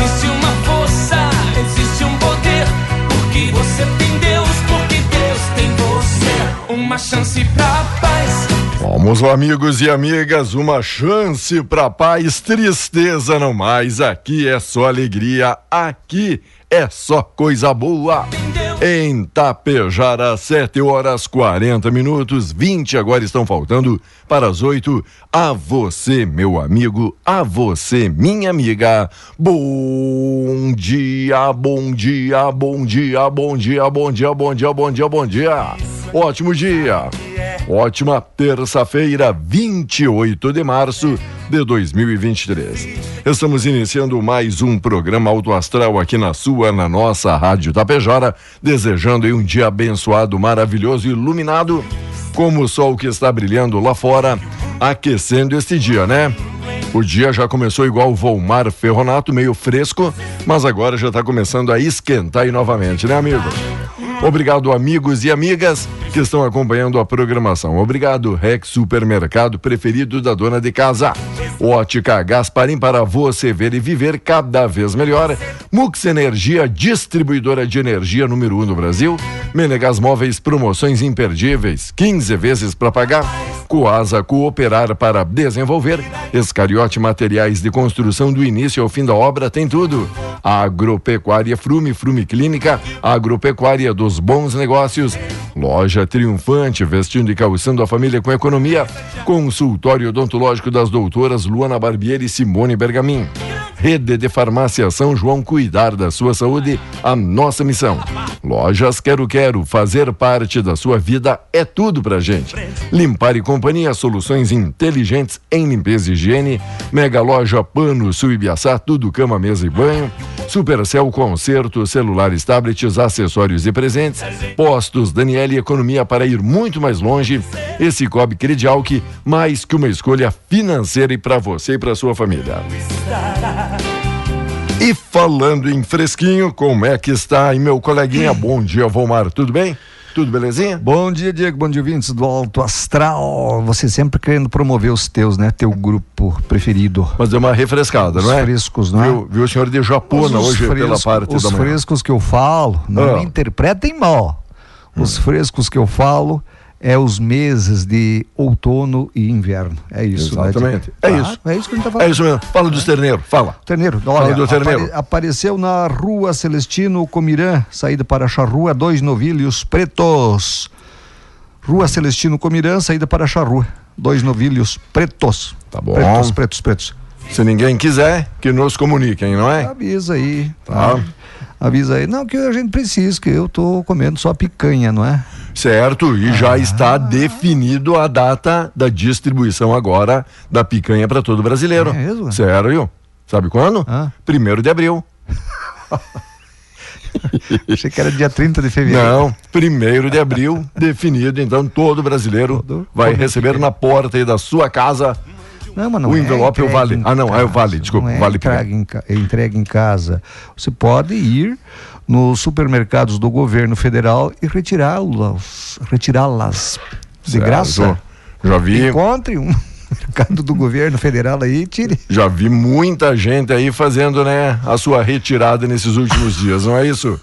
Existe uma força, existe um poder. Porque você tem Deus, porque Deus tem você. Uma chance pra paz. Vamos amigos e amigas, uma chance pra paz, tristeza não mais. Aqui é só alegria, aqui é só coisa boa. Em Tapejara, 7 horas 40 minutos, 20 agora estão faltando para as 8. A você, meu amigo, a você, minha amiga. Bom dia, bom dia, bom dia, bom dia, bom dia, bom dia, bom dia, bom dia. Ótimo dia. Ótima terça-feira, 28 de março de 2023. Estamos iniciando mais um programa Auto Astral aqui na sua, na nossa Rádio Tapejara, desejando um dia abençoado, maravilhoso, iluminado, como o sol que está brilhando lá fora, aquecendo este dia, né? O dia já começou igual o Volmar Ferronato, meio fresco, mas agora já está começando a esquentar aí novamente, né, amigo? Obrigado, amigos e amigas que estão acompanhando a programação. Obrigado, Rex Supermercado preferido da dona de casa. Ótica Gasparim para você ver e viver cada vez melhor. Mux Energia, distribuidora de energia número 1 um no Brasil. Menegas Móveis, promoções imperdíveis, 15 vezes para pagar. Coasa Cooperar para desenvolver. Escariote Materiais de Construção do início ao fim da obra tem tudo. Agropecuária Frume, Frume Clínica, Agropecuária dos Bons Negócios. Loja Triunfante, vestindo e calçando a família com economia. Consultório odontológico das doutoras Luana Barbieri e Simone Bergamin. Rede de Farmácia São João, cuidar da sua saúde, a nossa missão. Lojas Quero Quero, fazer parte da sua vida é tudo pra gente. Limpar e Companhia, soluções inteligentes em limpeza e higiene. Mega Loja Pano, Suibiaçá, tudo cama, mesa e banho. Supercel Concerto, celulares, tablets, acessórios e presentes. Postos Daniele Economia para ir muito mais longe. Esse Cicobi Credial que mais que uma escolha financeira e para você e para sua família. E falando em fresquinho, como é que está aí meu coleguinha? Bom dia, Volmar, tudo bem? Tudo belezinha? Bom dia, Diego. Bom dia, ouvintes do Alto Astral. Você sempre querendo promover os teus, né? Teu grupo preferido. Mas deu uma refrescada, os não é? frescos, não é? Viu, viu o senhor de Japona hoje pela parte os da manhã. frescos que eu falo, não Ah. me interpretem mal. Os Hum. frescos que eu falo é os meses de outono e inverno. É isso, né, Exatamente. Diego? É Claro, isso. É isso que a gente tá falando. É isso mesmo. Fala dos terneiros, fala. Terneiro, Fala olha, do terneiro. apare- apareceu na rua Celestino Comirã, saída para Charrua, dois novilhos pretos. Rua Celestino Comirã, saída para Charrua, dois novilhos pretos. Tá bom. Pretos, pretos, pretos. Se ninguém quiser, que nos comuniquem, não é? Avisa aí. Tá. né? Avisa aí. Não, que a gente precisa, que eu tô comendo só picanha, não é? Certo, e Ah. já está definido a data da distribuição agora da picanha para todo brasileiro. É mesmo? Sério? Sabe quando? Ah. Primeiro de abril. Achei que era dia 30 de fevereiro. Não, primeiro de abril, definido. Então todo brasileiro Todo vai receber na porta aí da sua casa Não, mas não O é envelope é o vale. Ah, não, é o vale, desculpa, não é vale entregue em, é entregue em casa. Você pode ir nos supermercados do governo federal e retirá-las, retirá-las de graça. Já vi. Encontre um mercado do governo federal aí, tire. Já vi muita gente aí fazendo, né, a sua retirada nesses últimos dias, não é isso?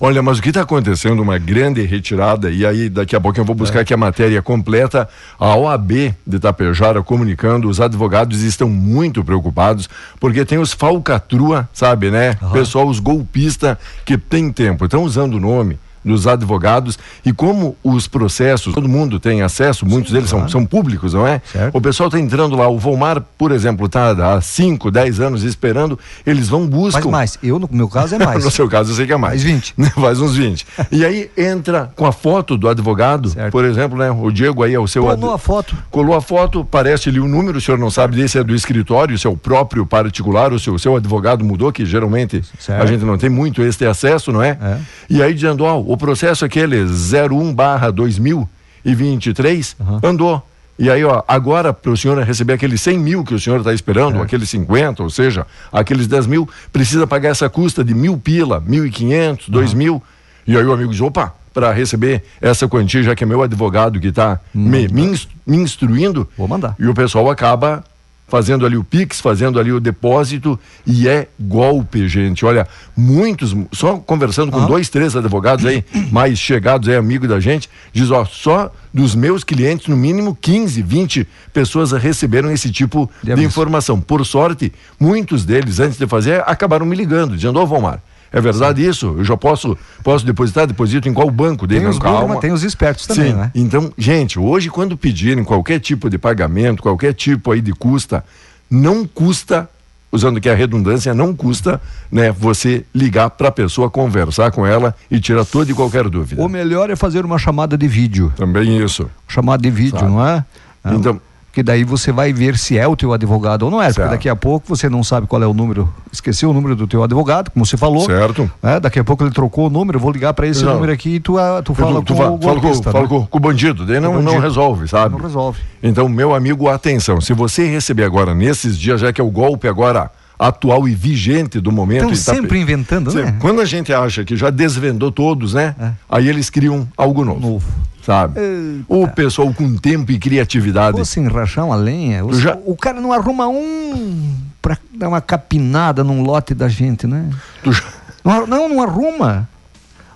Olha, mas o que está acontecendo? Uma grande retirada, e aí daqui a pouco eu vou buscar é. aqui a matéria completa. A OAB de Itapejara comunicando, os advogados estão muito preocupados, porque tem os falcatrua, sabe, né? Uhum. Pessoal, os golpistas que tem tempo, estão usando o nome dos advogados e como os processos, todo mundo tem acesso, muitos Sim, deles claro. são, são públicos, não é? Certo. O pessoal está entrando lá, o Volmar, por exemplo, está há 5, 10 anos esperando, eles vão buscar. Faz mais, eu no meu caso é mais. no seu caso eu sei que é mais. Mais 20. Faz uns 20. e aí entra com a foto do advogado, certo. por exemplo, né? O Diego aí é o seu Colou ad... a foto. Colou a foto, parece ali o um número, o senhor não sabe desse é do escritório, se é o próprio particular, o seu, seu advogado mudou, que geralmente certo. a gente não tem muito esse acesso, não é? é. E aí dizendo, ó, o processo aquele 01 barra 2023 uhum. andou. E aí, ó, agora para o senhor receber aqueles 100 mil que o senhor está esperando, é. aqueles 50, ou seja, aqueles 10 mil, precisa pagar essa custa de mil pila, mil e quinhentos, dois mil. E aí o amigo diz, opa, para receber essa quantia, já que é meu advogado que está me, me, me instruindo. Vou mandar. E o pessoal acaba fazendo ali o Pix, fazendo ali o depósito e é golpe, gente. Olha, muitos, só conversando com ah. dois, três advogados aí, mais chegados aí, amigo da gente, diz, ó, só dos meus clientes, no mínimo 15, 20 pessoas receberam esse tipo de informação. Por sorte, muitos deles, antes de fazer, acabaram me ligando, dizendo, ô, oh, Vomar, é verdade isso? Eu já posso, posso depositar? Deposito em qual banco dele? Tem os calma. tem os espertos também, Sim. né? Então, gente, hoje quando pedirem qualquer tipo de pagamento, qualquer tipo aí de custa, não custa usando que a redundância não custa, né, você ligar para a pessoa, conversar com ela e tirar toda e qualquer dúvida. O melhor é fazer uma chamada de vídeo. Também isso. Chamada de vídeo, Sabe? não é? Então, que daí você vai ver se é o teu advogado ou não é, certo. porque daqui a pouco você não sabe qual é o número, esqueceu o número do teu advogado, como você falou. Certo. É, daqui a pouco ele trocou o número, vou ligar para esse não. número aqui e tu, tu fala tu, tu com, o fala, com, né? fala com, com, o bandido, daí não, bandido. não resolve, sabe? Não resolve. Então, meu amigo, atenção, se você receber agora, nesses dias, já que é o golpe agora atual e vigente do momento. Estão sempre tá... inventando, né? Quando a gente acha que já desvendou todos, né? É. Aí eles criam algo novo. Novo sabe? Eita. O pessoal com tempo e criatividade. Fosse rachar uma lenha. O, já... o cara não arruma um para dar uma capinada num lote da gente, né? Já... Não, não, não arruma.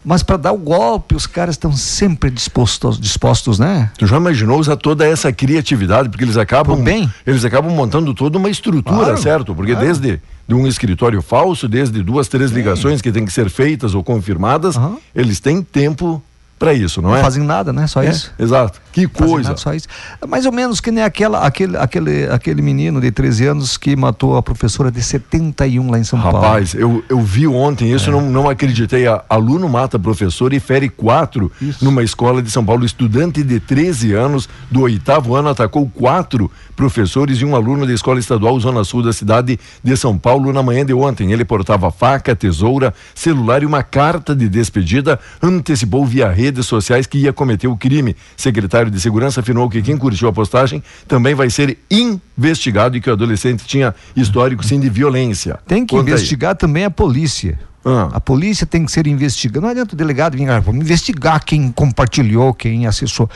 Mas para dar o golpe, os caras estão sempre dispostos, dispostos, né? Tu já imaginou usar toda essa criatividade, porque eles acabam bem. eles acabam montando toda uma estrutura, claro, certo? Porque claro. desde de um escritório falso, desde duas, três ligações que têm que ser feitas ou confirmadas, uhum. eles têm tempo para isso, não, não é? Não fazem nada, né? Só é, isso. Exato. Que coisa. Só isso. Mais ou menos que nem aquela, aquele, aquele, aquele menino de 13 anos que matou a professora de 71 lá em São Rapaz, Paulo. Rapaz, eu, eu vi ontem isso, é. não, não acreditei. A, aluno mata professor e fere quatro isso. numa escola de São Paulo. Estudante de 13 anos, do oitavo ano, atacou quatro professores e um aluno da escola estadual Zona Sul da cidade de São Paulo na manhã de ontem. Ele portava faca, tesoura, celular e uma carta de despedida. Antecipou via rede redes sociais que ia cometer o crime. Secretário de Segurança afirmou que quem curtiu a postagem também vai ser investigado e que o adolescente tinha histórico sim de violência. Tem que Conta investigar aí. também a polícia. Ah. A polícia tem que ser investigada. Não adianta o delegado vir, ah, investigar quem compartilhou, quem acessou.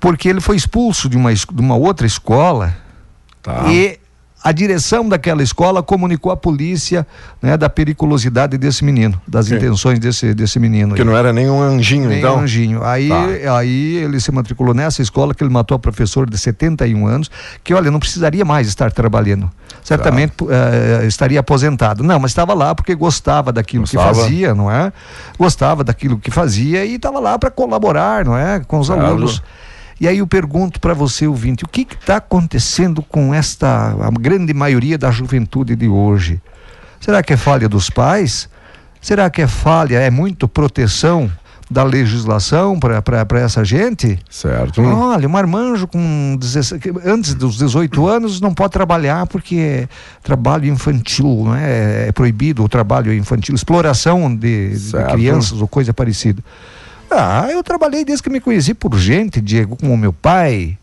Porque ele foi expulso de uma, de uma outra escola tá. e a direção daquela escola comunicou à polícia né, da periculosidade desse menino, das Sim. intenções desse, desse menino. Que aí. não era nem um anjinho, nem então? um anjinho. Aí, tá. aí ele se matriculou nessa escola que ele matou a professora de 71 anos, que olha, não precisaria mais estar trabalhando. Certamente tá. uh, estaria aposentado. Não, mas estava lá porque gostava daquilo gostava. que fazia, não é? Gostava daquilo que fazia e estava lá para colaborar, não é? Com os claro. alunos. E aí eu pergunto para você, ouvinte, o que está acontecendo com esta, a grande maioria da juventude de hoje? Será que é falha dos pais? Será que é falha, é muito proteção da legislação para essa gente? Certo. Olha, um marmanjo com 16, antes dos 18 anos não pode trabalhar porque é trabalho infantil, não é? É proibido o trabalho infantil, exploração de, de crianças ou coisa parecida. Ah, eu trabalhei desde que me conheci por gente, Diego, como meu pai.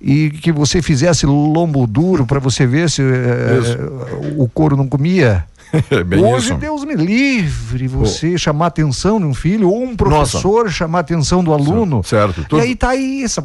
E que você fizesse lombo duro para você ver se uh, o couro não comia. É Hoje, isso. Deus me livre, você oh. chamar a atenção de um filho, ou um professor Nossa. chamar a atenção do aluno. Certo. E aí tá aí essa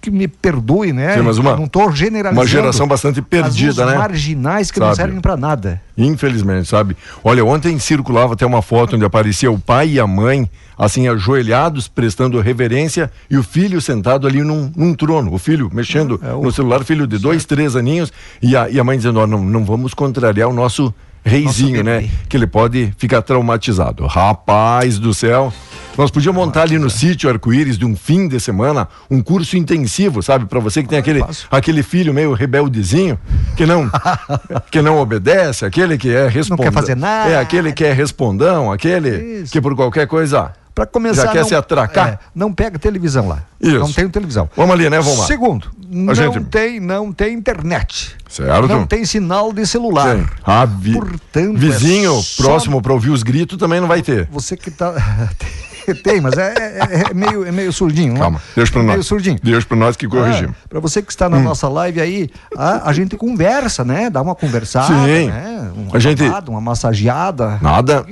que me perdoe, né? Sim, mas uma- não estou generalizando. Uma geração bastante perdida, né? marginais que não Sabe. servem para nada. Infelizmente, sabe? Olha, ontem circulava até uma foto onde aparecia o pai e a mãe, assim, ajoelhados, prestando reverência, e o filho sentado ali num, num trono. O filho mexendo É o- no celular, filho de dois, três aninhos, e a, e a mãe dizendo: ó, não, não vamos contrariar o nosso reizinho, né? Que ele pode ficar traumatizado. Rapaz do céu. Nós podíamos montar ali no sítio Arco-Íris de um fim de semana um curso intensivo, sabe? Para você que tem aquele, aquele filho meio rebeldezinho, que não que não obedece, aquele que é respondão. fazer nada. É, aquele que é respondão, aquele Isso. que por qualquer coisa Para começar. já quer não, se atracar. é, não pega televisão lá. Isso. Não tem televisão. Vamos ali, né? Vamos lá. Segundo, não gente- tem, não tem internet. Certo? Não tem sinal de celular. Sim. Ah, vi- Portanto, vizinho é só- próximo para ouvir os gritos também não vai ter. Você que tá. tem, mas é, é- é meio, é meio surdinho. não é? Calma, deixa para É nós. Meio surdinho. Deixa para nós que corrigimos. Ah, Para você que está na nossa live aí, a, a gente conversa, né? Dá uma conversada, Sim. né? Uma A gente- uma massageada. Nada,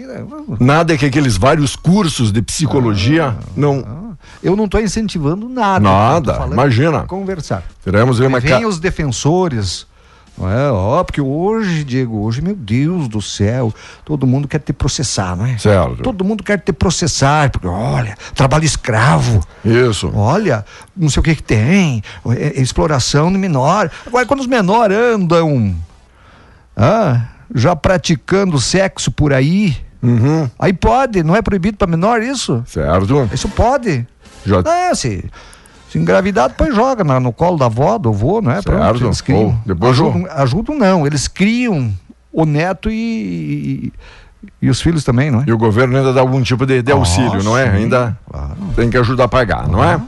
nada que aqueles vários cursos de psicologia Ah. não. Eu não estou incentivando nada. Nada, imagina. Conversar. Teremos uma Vem os defensores. Não é? Ó, porque hoje, Diego, hoje, meu Deus do céu, todo mundo quer te processar, não é? Certo. Todo mundo quer te processar, porque olha, trabalho escravo. Isso. Olha, não sei o que que tem, é- é exploração de menor. Agora, quando os menores andam ah, já praticando sexo por aí, Uhum. aí pode, não é proibido para menor isso? Certo. Isso pode. Já É, se, se engravidar, depois joga na- no colo da avó, do avô, não é? Certo. eles criam. Depois ajudam, ajudam não, eles criam o neto e, e, e os filhos também, não é? E o governo ainda dá algum tipo de, de auxílio, não é? Ainda claro. tem que ajudar a pagar, não é?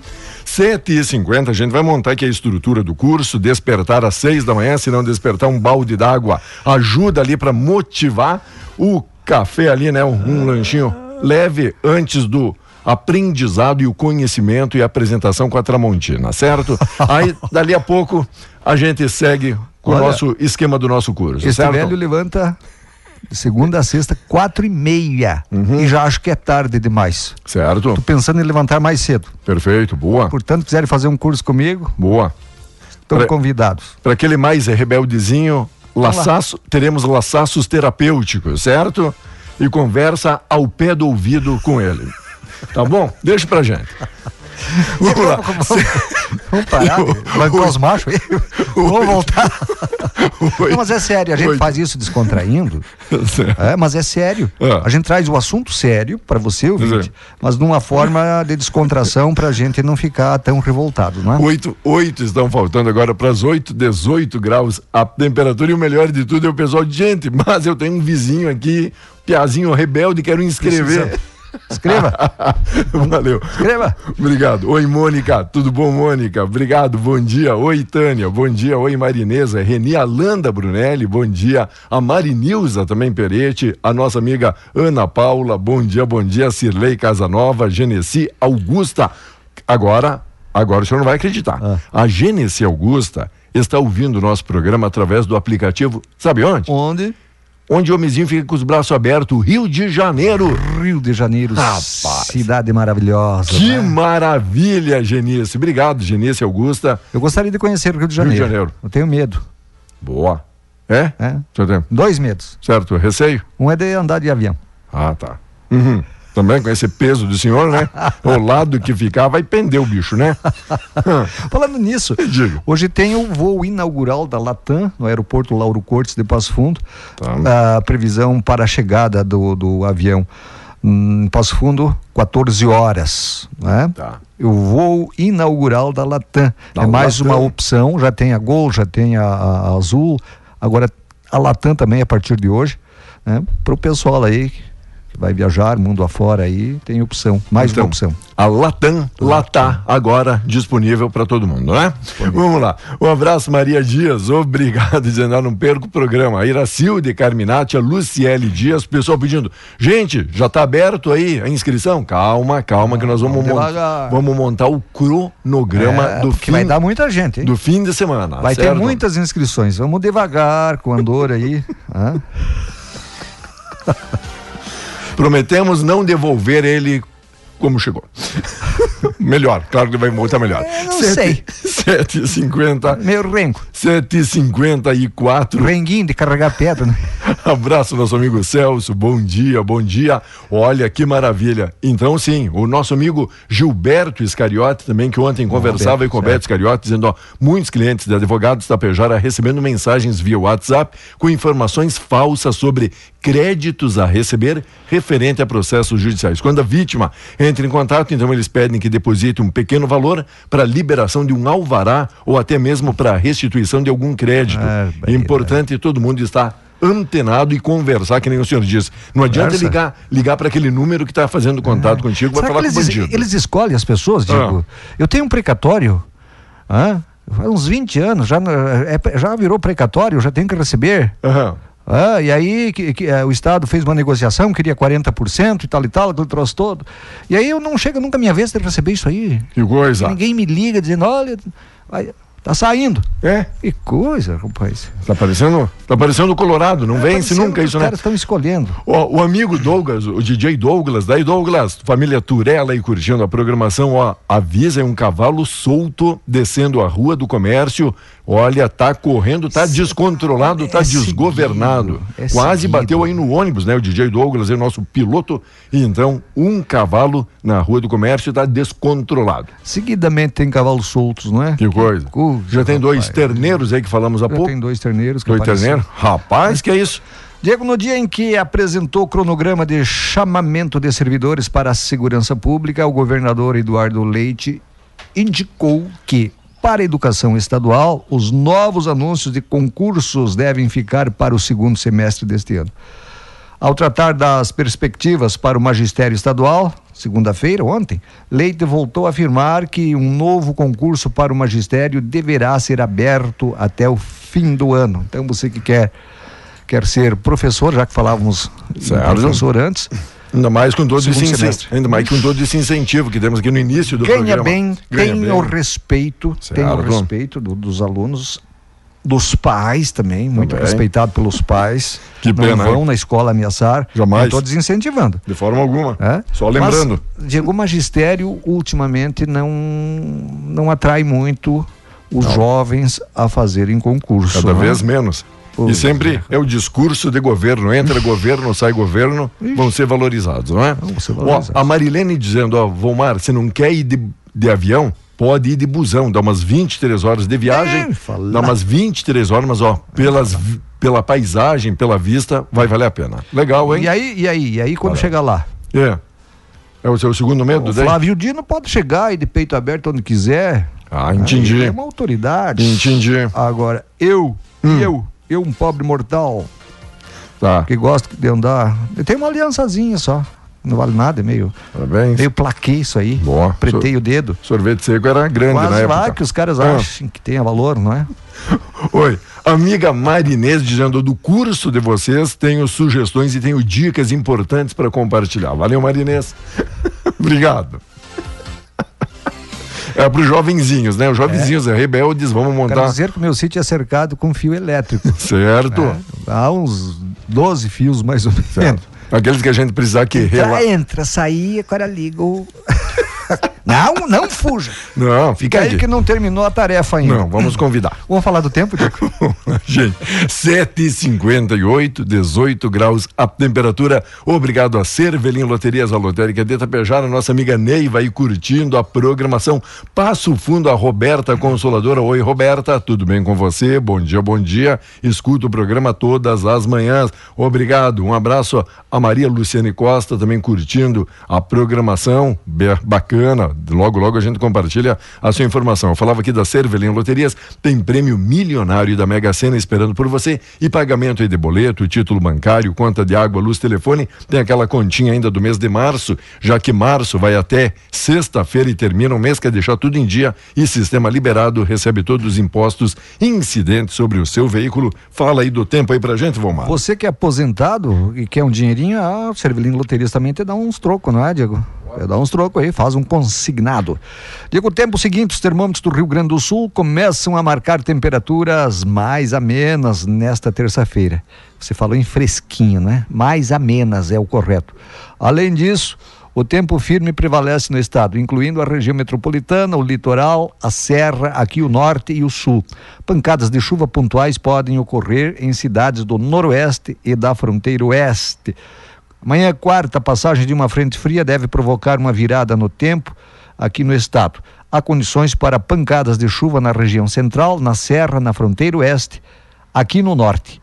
7h50, a gente vai montar aqui a estrutura do curso, despertar às 6 da manhã, se não despertar um balde d'água, ajuda ali para motivar o café ali, né? Um, um lanchinho leve antes do aprendizado e o conhecimento e a apresentação com a Tramontina, certo? Aí, dali a pouco, a gente segue com o Olha, nosso esquema do nosso curso, Este certo? velho levanta de segunda a sexta, quatro e meia. Uhum. E já acho que é tarde demais. Certo? Tô pensando em levantar mais cedo. Perfeito, boa, Portanto, quiserem fazer um curso comigo, boa. estão Pra- convidados. Para aquele mais rebeldezinho, laçaço, teremos laçaços terapêuticos, certo? E conversa ao pé do ouvido com ele. Tá bom? Deixa pra gente. Vamos lá. Vamos parar, levantar os machos aí. Vamos voltar. Não, mas é sério, a gente Oi. faz isso descontraindo. É, mas é sério. Ah. A gente traz o assunto sério para você, ouvinte, Sim. mas numa forma de descontração para a gente não ficar tão revoltado, não é? Oito, oito estão faltando agora para as 8, 18 graus a temperatura e o melhor de tudo é o pessoal de gente, mas eu tenho um vizinho aqui, piazinho rebelde, quero inscrever. Escreva, Valeu. escreva. Obrigado. Oi, Mônica. Tudo bom, Mônica? Obrigado. Bom dia. Oi, Tânia. Bom dia. Oi, Marinesa. Reni Alanda Brunelli. Bom dia. A Marinilza também Perete. A nossa amiga Ana Paula. Bom dia, bom dia. Cirlei Casanova. Genesi Augusta. Agora, agora o senhor não vai acreditar. A Genesi Augusta está ouvindo o nosso programa através do aplicativo. Sabe onde? Onde? Onde o homenzinho fica com os braços abertos. Rio de Janeiro. Rio de Janeiro, Rapaz. cidade maravilhosa. Que né? maravilha, Genice. Obrigado, Genice Augusta. Eu gostaria de conhecer o Rio de Rio de Janeiro. Janeiro. Eu tenho medo. Boa. É? É? Dois medos. Certo, receio? Um é de andar de avião. Ah, tá. Uhum. Também com esse peso do senhor, né? o lado que ficar vai pender o bicho, né? Falando nisso, hoje tem o voo inaugural da Latam no aeroporto Lauro Cortes de Passo Fundo. Tá. A previsão para a chegada do, do avião hum, em Passo Fundo, 14 horas. Né? Tá. O voo inaugural da Latam. Da é mais Latam. uma opção, já tem a Gol, já tem a, a Azul, agora a Latam também a partir de hoje. Né? Para o pessoal aí vai viajar mundo afora aí, tem opção, mais Então, uma opção. A Latam, Latá, agora disponível para todo mundo, né? Vamos lá. Um abraço, Maria Dias. Obrigado, dizendo, ah, não perco o programa. A Iracilde Carminati, a Luciele Dias, pessoal pedindo, gente, já está aberto aí a inscrição? Calma, calma, que nós vamos, Vamos mon- vamos montar o cronograma É, do fim, vai dar muita gente, hein? do fim de semana. Vai ter certo? muitas inscrições. Vamos devagar com a Andor aí. hã? Prometemos não devolver ele como chegou. melhor, claro que vai voltar melhor. É, não sei. 7h50. Meio rengo. 7h54. Renguinho de carregar pedra, né? Abraço, nosso amigo Celso. Bom dia, bom dia. Olha que maravilha. Então, sim, o nosso amigo Gilberto Iscariote também, que ontem conversava aí com o Beto Iscariote, dizendo: ó, muitos clientes de advogados da Pejara recebendo mensagens via WhatsApp com informações falsas sobre créditos a receber referente a processos judiciais. Quando a vítima entra em contato, então eles pedem que deposite um pequeno valor para liberação de um alvará ou até mesmo para restituição de algum crédito. Ah, É importante todo mundo estar antenado e conversar, que nem o senhor diz. Não adianta Conversa. ligar, ligar para aquele número que está fazendo contato contigo, vai Será falar que com o eles, bandido. eles escolhem as pessoas, Diego? Eu tenho um precatório, hã? faz uns 20 anos, já, é- já virou precatório, já tenho que receber. Aham. Ah, e aí que, que, eh, o Estado fez uma negociação, queria 40% e tal e tal, aquele troço todo. E aí eu não chega nunca a minha vez de receber isso aí. Que coisa. Ninguém me liga dizendo, olha, vai- tá saindo. É, Que coisa, rapaz. tá parecendo, tá parecendo o Colorado, não vence Parecendo nunca isso, Os né? caras estão escolhendo. Ó, o amigo Douglas, o DJ Douglas, daí Douglas, família Turela aí curtindo a programação, ó, avisa é um cavalo solto descendo a rua do comércio, olha, tá correndo, tá descontrolado, tá é desgovernado. seguido, é Quase seguido. bateu aí no ônibus, né? O DJ Douglas é o nosso piloto, e então um cavalo na rua do comércio tá descontrolado. Seguidamente tem cavalos soltos, não é? Que coisa. coisa, Já tem dois rapaz. terneiros aí que falamos há Já pouco. tem dois terneiros que Dois terneiros? Rapaz, que é isso? Diego, no dia em que apresentou o cronograma de chamamento de servidores para a segurança pública, o governador Eduardo Leite indicou que, para a educação estadual, os novos anúncios de concursos devem ficar para o segundo semestre deste ano. Ao tratar das perspectivas para o magistério estadual, segunda-feira, ontem, Leite voltou a afirmar que um novo concurso para o magistério deverá ser aberto até o fim do ano. Então, você que quer, quer ser professor, já que falávamos Certo. professor antes, Ainda mais com todo esse incentivo, ainda mais com todo esse incentivo que temos aqui no início do ganha programa. bem, Ganha tem bem. o respeito, tem o respeito do- dos alunos, dos pais também, muito Também. respeitado pelos pais. Que não pena, vão hein? na escola ameaçar. Jamais. Não estou desincentivando. De forma alguma. É? Só lembrando. Mas, Diego, o magistério ultimamente não, não atrai muito os jovens a fazerem concurso. Cada né? vez menos. E sempre é o discurso de governo. Entra governo, sai governo, vão ser valorizados, não é? Vão ser Ó, valorizados. a Marilene dizendo, ó, Volmar, você não quer ir de, de avião? Pode ir de busão, dá umas 23 horas de viagem, É, dá umas 23 horas, mas ó, pelas, pela paisagem, pela vista, vai valer a pena. Legal, hein? E aí, e aí, e aí quando chegar lá? É. É o seu segundo medo, O? Flávio Dino pode chegar e de peito aberto onde quiser. Ah, entendi. Ele É uma autoridade. Entendi. Agora, eu, Hum. eu, eu, um pobre mortal, Tá. que gosto de andar. Eu tenho uma aliançazinha só. Não vale nada, é meio, Parabéns. meio plaquê isso aí. Boa. Pretei o dedo. Sorvete seco era grande lá época. que os caras Ah. acham que tenha valor, não é? Oi, amiga Marinês dizendo do curso de vocês, tenho sugestões e tenho dicas importantes para compartilhar. Valeu, Marinês. Obrigado. É para os jovenzinhos, né? Os jovenzinhos é. rebeldes, vamos Quero montar. dizer que o meu sítio é cercado com fio elétrico. Certo. né? Há uns 12 fios mais ou menos. Certo. Aqueles que a gente precisar que rela... Entra, entra, sair, agora liga o... não, não fuja. Não, Fica fica aí que não terminou a tarefa ainda. Não, vamos convidar. Vamos falar do tempo, Diego? Gente, 7h58, 18 graus a temperatura. Obrigado a Cervelim Loterias, a lotérica de Itapejara, nossa amiga Neiva aí curtindo a programação. Passo fundo a Roberta Consoladora. Oi, Roberta, tudo bem com você? Bom dia, bom dia. Escuta o programa todas as manhãs. Obrigado. Um abraço a Maria Luciane Costa, também curtindo a programação. Be- Bacana. Logo, logo a gente compartilha a sua informação. Eu falava aqui da Cervelim Loterias, tem prêmio milionário da Mega Sena esperando por você e pagamento aí de boleto, título bancário, conta de água, luz, telefone. Tem aquela continha ainda do mês de março, já que março vai até sexta-feira e termina o mês, quer deixar tudo em dia e sistema liberado, recebe todos os impostos incidentes sobre o seu veículo. Fala aí do tempo aí pra gente, Vomar. Você que é aposentado e quer um dinheirinho, a Cervelino Loterias também te dá uns trocos, não é, Diego? Te dá uns trocos aí, faz um consignado. Diego, o tempo seguinte, os termômetros do Rio Grande do Sul começam a marcar temperaturas mais amenas nesta terça-feira. Você falou em fresquinho, né? Mais amenas é o correto. Além disso, O tempo firme prevalece no estado, incluindo a região metropolitana, o litoral, a serra, aqui o norte e o sul. Pancadas de chuva pontuais podem ocorrer em cidades do noroeste e da fronteira oeste. Amanhã, quarta, a passagem de uma frente fria deve provocar uma virada no tempo aqui no estado. Há condições para pancadas de chuva na região central, na serra, na fronteira oeste, aqui no norte.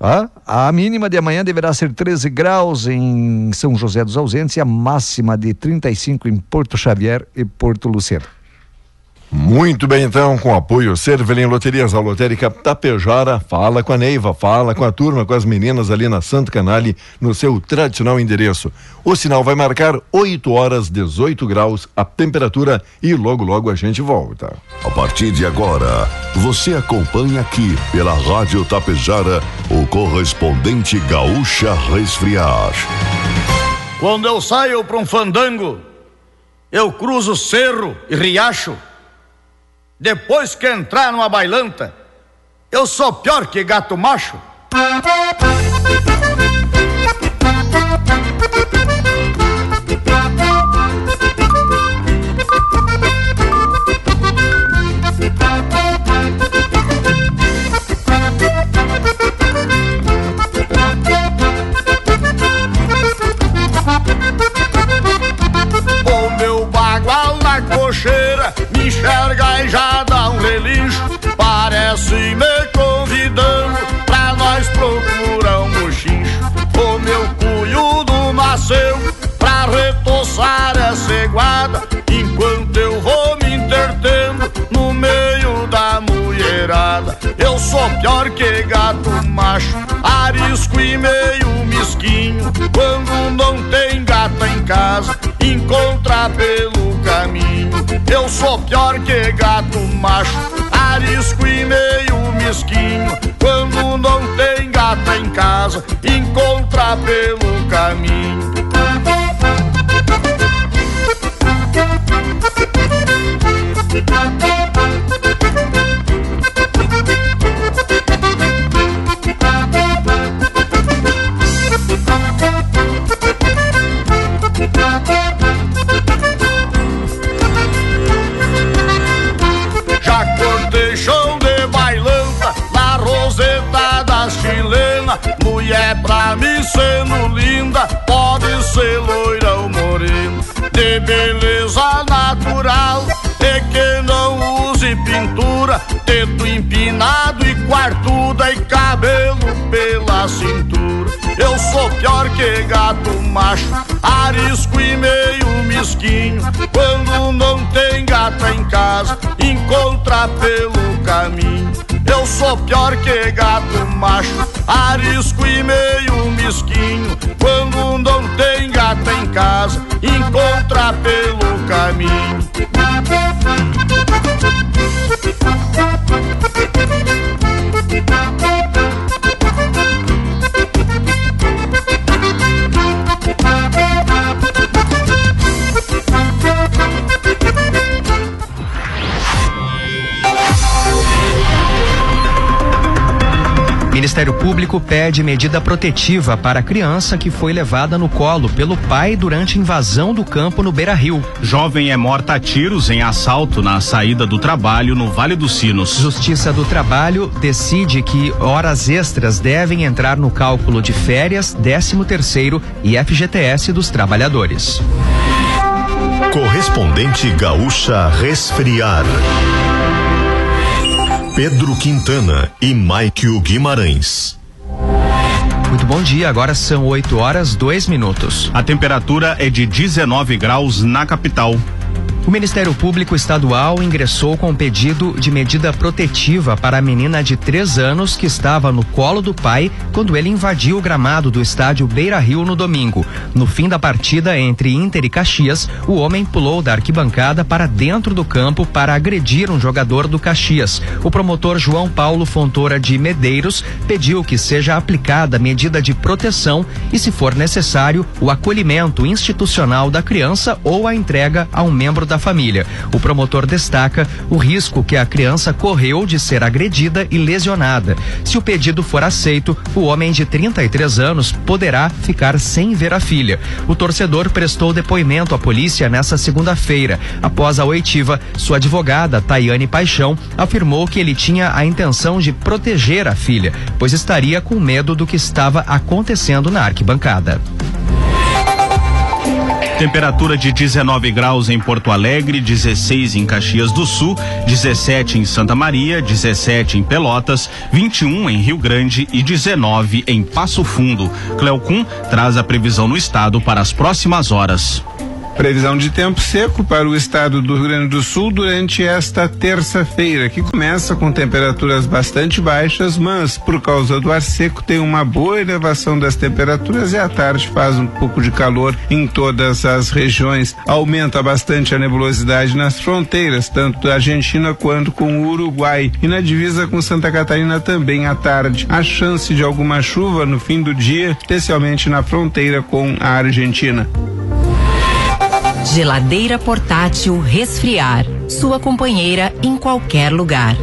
Ah, a mínima de amanhã deverá ser 13 graus em São José dos Ausentes e a máxima de 35 em Porto Xavier e Porto Luceno. Muito bem, então, com apoio Cervelim Loterias, a lotérica Tapejara, fala com a Neiva, fala com a turma, com as meninas ali na Santo Canale, no seu tradicional endereço. O sinal vai marcar 8 horas 18 graus a temperatura e logo logo a gente volta. A partir de agora, você acompanha aqui pela Rádio Tapejara o correspondente Gaúcha Resfriar. Quando eu saio para um fandango, eu cruzo cerro e riacho depois que entrar numa bailanta, eu sou pior que gato macho. Encontra gato macho, arisco e meio mesquinho. Quando não tem gata em casa, encontra pelo caminho. Eu sou pior que gato macho, arisco e meio mesquinho. Quando não tem gata em casa, encontra pelo caminho. Ministério Público pede medida protetiva para a criança que foi levada no colo pelo pai durante invasão do campo no Beira Rio. Jovem é morta a tiros em assalto na saída do trabalho no Vale dos Sinos. Justiça do Trabalho decide que horas extras devem entrar no cálculo de férias, 13 terceiro e FGTS dos trabalhadores. Correspondente Gaúcha Resfriar. Pedro Quintana e Maikio Guimarães. Muito bom dia, agora são 8 horas, 2 minutos. A temperatura é de 19 graus na capital. O Ministério Público Estadual ingressou com pedido de medida protetiva para a menina de três anos que estava no colo do pai quando ele invadiu o gramado do estádio Beira Rio no domingo. No fim da partida entre Inter e Caxias, o homem pulou da arquibancada para dentro do campo para agredir um jogador do Caxias. O promotor João Paulo Fontoura de Medeiros pediu que seja aplicada medida de proteção e, se for necessário, o acolhimento institucional da criança ou a entrega a um membro da família. O promotor destaca o risco que a criança correu de ser agredida e lesionada. Se o pedido for aceito, o homem de 33 anos poderá ficar sem ver a filha. O torcedor prestou depoimento à polícia nesta segunda-feira. Após a oitiva, sua advogada, Tayane Paixão, afirmou que ele tinha a intenção de proteger a filha, pois estaria com medo do que estava acontecendo na arquibancada. Temperatura de 19 graus em Porto Alegre, 16 em Caxias do Sul, 17 em Santa Maria, 17 em Pelotas, 21 em Rio Grande e 19 em Passo Fundo. Cleocum traz a previsão no estado para as próximas horas. Previsão de tempo seco para o estado do Rio Grande do Sul durante esta terça-feira, que começa com temperaturas bastante baixas, mas por causa do ar seco tem uma boa elevação das temperaturas e à tarde faz um pouco de calor em todas as regiões. Aumenta bastante a nebulosidade nas fronteiras, tanto da Argentina quanto com o Uruguai. E na divisa com Santa Catarina também à tarde. A chance de alguma chuva no fim do dia, especialmente na fronteira com a Argentina. Geladeira portátil resfriar. Sua companheira em qualquer lugar.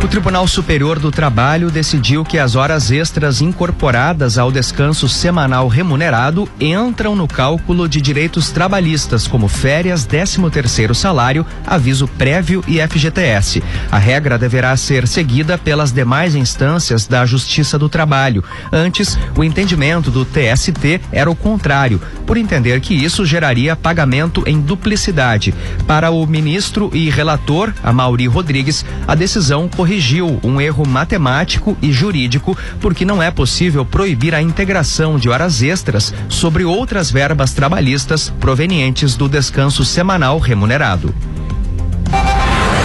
O Tribunal Superior do Trabalho decidiu que as horas extras incorporadas ao descanso semanal remunerado entram no cálculo de direitos trabalhistas, como férias, 13 terceiro salário, aviso prévio e FGTS. A regra deverá ser seguida pelas demais instâncias da Justiça do Trabalho. Antes, o entendimento do TST era o contrário, por entender que isso geraria pagamento em duplicidade. Para o ministro e relator, Amauri Rodrigues, a decisão corrigiu um erro matemático e jurídico, porque não é possível proibir a integração de horas extras sobre outras verbas trabalhistas provenientes do descanso semanal remunerado.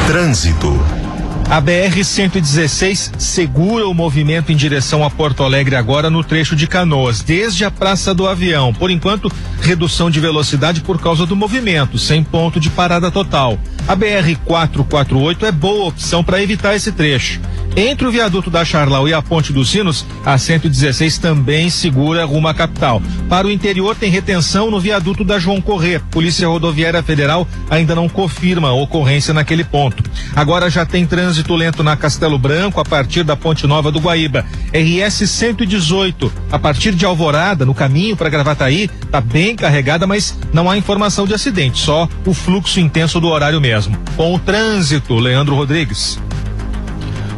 Trânsito. A BR-116 segura o movimento em direção a Porto Alegre agora no trecho de Canoas, desde a Praça do Avião. Por enquanto, redução de velocidade por causa do movimento, sem ponto de parada total. A BR-448 é boa opção para evitar esse trecho. Entre o viaduto da Charlau e a Ponte dos Sinos, a 116 também segura rumo à capital. Para o interior tem retenção no viaduto da João Corrêa. Polícia Rodoviária Federal ainda não confirma a ocorrência naquele ponto. Agora já tem trânsito lento na Castelo Branco a partir da Ponte Nova do Guaíba. RS 118 a partir de Alvorada, no caminho para Gravataí, está bem carregada, mas não há informação de acidente, só o fluxo intenso do horário mesmo. Com o trânsito, Leandro Rodrigues.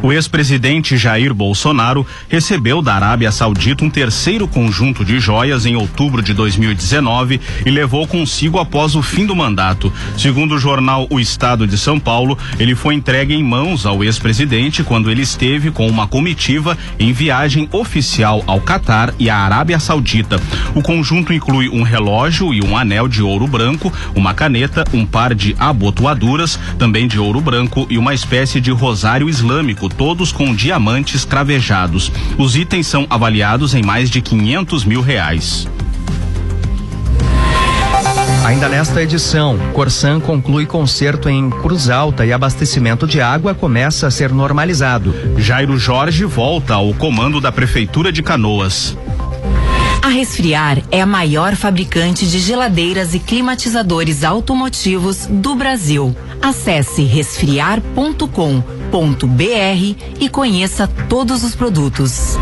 O ex-presidente Jair Bolsonaro recebeu da Arábia Saudita um terceiro conjunto de joias em outubro de 2019 e levou consigo após o fim do mandato. Segundo o jornal O Estado de São Paulo, ele foi entregue em mãos ao ex-presidente quando ele esteve com uma comitiva em viagem oficial ao Catar e à Arábia Saudita. O conjunto inclui um relógio e um anel de ouro branco, uma caneta, um par de abotoaduras, também de ouro branco, e uma espécie de rosário islâmico todos com diamantes cravejados. Os itens são avaliados em mais de 500 mil reais. Ainda nesta edição, Corsan conclui conserto em Cruz Alta e abastecimento de água começa a ser normalizado. Jairo Jorge volta ao comando da Prefeitura de Canoas. A Resfriar é a maior fabricante de geladeiras e climatizadores automotivos do Brasil. Acesse resfriar.com e conheça todos os produtos.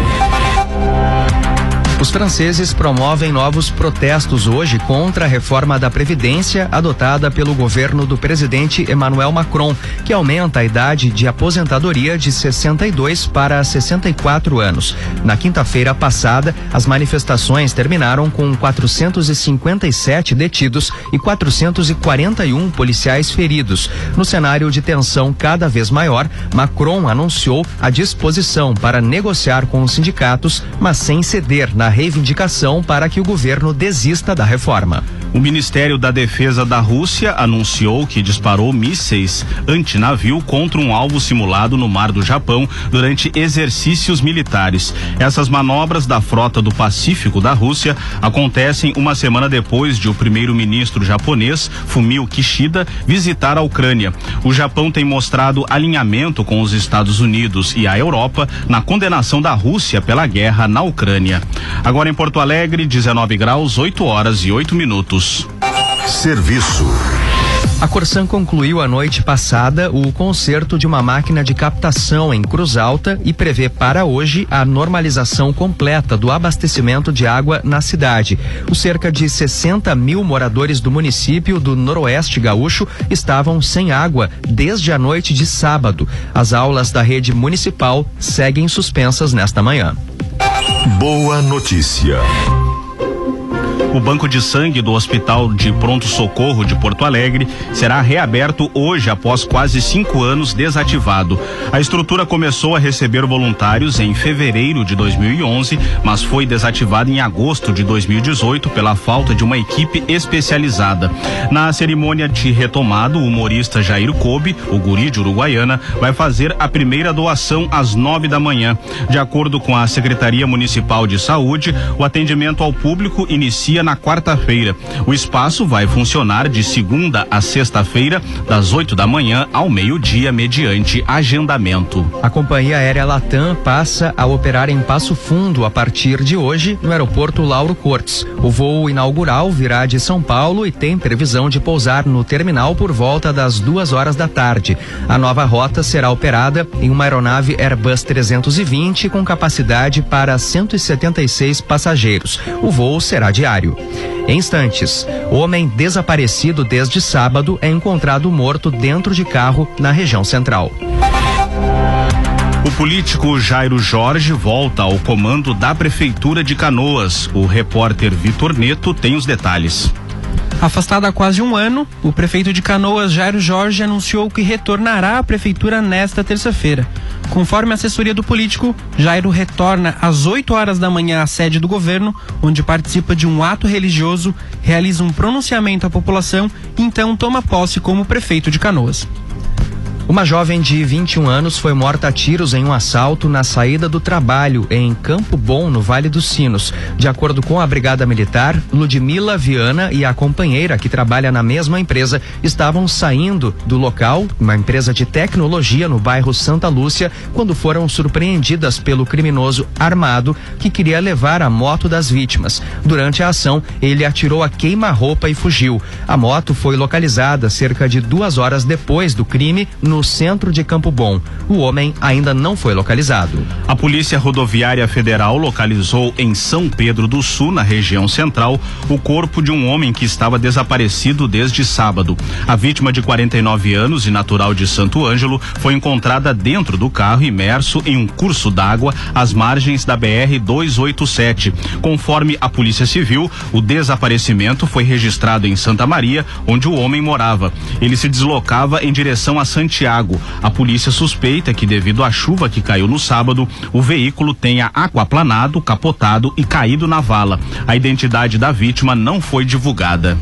Os franceses promovem novos protestos hoje contra a reforma da Previdência adotada pelo governo do presidente Emmanuel Macron, que aumenta a idade de aposentadoria de 62 para 64 anos. Na quinta-feira passada, as manifestações terminaram com 457 detidos e 441 policiais feridos. No cenário de tensão cada vez maior, Macron anunciou a disposição para negociar com os sindicatos, mas sem ceder na reivindicação para que o governo desista da reforma. O Ministério da Defesa da Rússia anunciou que disparou mísseis antinavio contra um alvo simulado no mar do Japão durante exercícios militares. Essas manobras da frota do Pacífico da Rússia acontecem uma semana depois de o primeiro-ministro japonês, Fumio Kishida, visitar a Ucrânia. O Japão tem mostrado alinhamento com os Estados Unidos e a Europa na condenação da Rússia pela guerra na Ucrânia. Agora em Porto Alegre, 19 graus, 8 horas e 8 minutos. Serviço. A Corsan concluiu a noite passada o conserto de uma máquina de captação em Cruz Alta e prevê para hoje a normalização completa do abastecimento de água na cidade. Os cerca de 60 mil moradores do município do Noroeste Gaúcho estavam sem água desde a noite de sábado. As aulas da rede municipal seguem suspensas nesta manhã. Boa notícia. O banco de sangue do Hospital de Pronto Socorro de Porto Alegre será reaberto hoje após quase cinco anos desativado. A estrutura começou a receber voluntários em fevereiro de 2011, mas foi desativada em agosto de 2018 pela falta de uma equipe especializada. Na cerimônia de retomada, o humorista Jair Kobe, o guri de Uruguaiana, vai fazer a primeira doação às nove da manhã. De acordo com a Secretaria Municipal de Saúde, o atendimento ao público inicia na quarta-feira. O espaço vai funcionar de segunda a sexta-feira, das 8 da manhã ao meio-dia, mediante agendamento. A companhia aérea Latam passa a operar em Passo Fundo a partir de hoje no aeroporto Lauro Cortes. O voo inaugural virá de São Paulo e tem previsão de pousar no terminal por volta das duas horas da tarde. A nova rota será operada em uma aeronave Airbus 320 com capacidade para 176 passageiros. O voo será diário. Em instantes, homem desaparecido desde sábado é encontrado morto dentro de carro na região central. O político Jairo Jorge volta ao comando da Prefeitura de Canoas. O repórter Vitor Neto tem os detalhes. Afastado há quase um ano, o prefeito de Canoas, Jairo Jorge, anunciou que retornará à prefeitura nesta terça-feira. Conforme a assessoria do político, Jairo retorna às 8 horas da manhã à sede do governo, onde participa de um ato religioso, realiza um pronunciamento à população e então toma posse como prefeito de Canoas. Uma jovem de 21 anos foi morta a tiros em um assalto na saída do trabalho em Campo Bom, no Vale dos Sinos. De acordo com a Brigada Militar, Ludmila Viana e a companheira que trabalha na mesma empresa estavam saindo do local, uma empresa de tecnologia no bairro Santa Lúcia, quando foram surpreendidas pelo criminoso armado que queria levar a moto das vítimas. Durante a ação, ele atirou a queima-roupa e fugiu. A moto foi localizada cerca de duas horas depois do crime no centro de Campo Bom. O homem ainda não foi localizado. A Polícia Rodoviária Federal localizou em São Pedro do Sul, na região central, o corpo de um homem que estava desaparecido desde sábado. A vítima de 49 anos e natural de Santo Ângelo foi encontrada dentro do carro imerso em um curso d'água às margens da BR 287. Conforme a Polícia Civil, o desaparecimento foi registrado em Santa Maria, onde o homem morava. Ele se deslocava em direção a Santiago. A polícia suspeita que, devido à chuva que caiu no sábado, o veículo tenha aquaplanado, capotado e caído na vala. A identidade da vítima não foi divulgada.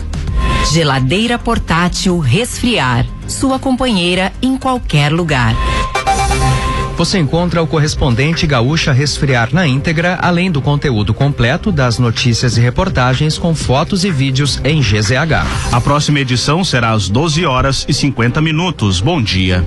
Geladeira portátil resfriar. Sua companheira em qualquer lugar. Você encontra o correspondente Gaúcha Resfriar na íntegra, além do conteúdo completo das notícias e reportagens com fotos e vídeos em GZH. A próxima edição será às 12 horas e 50 minutos. Bom dia.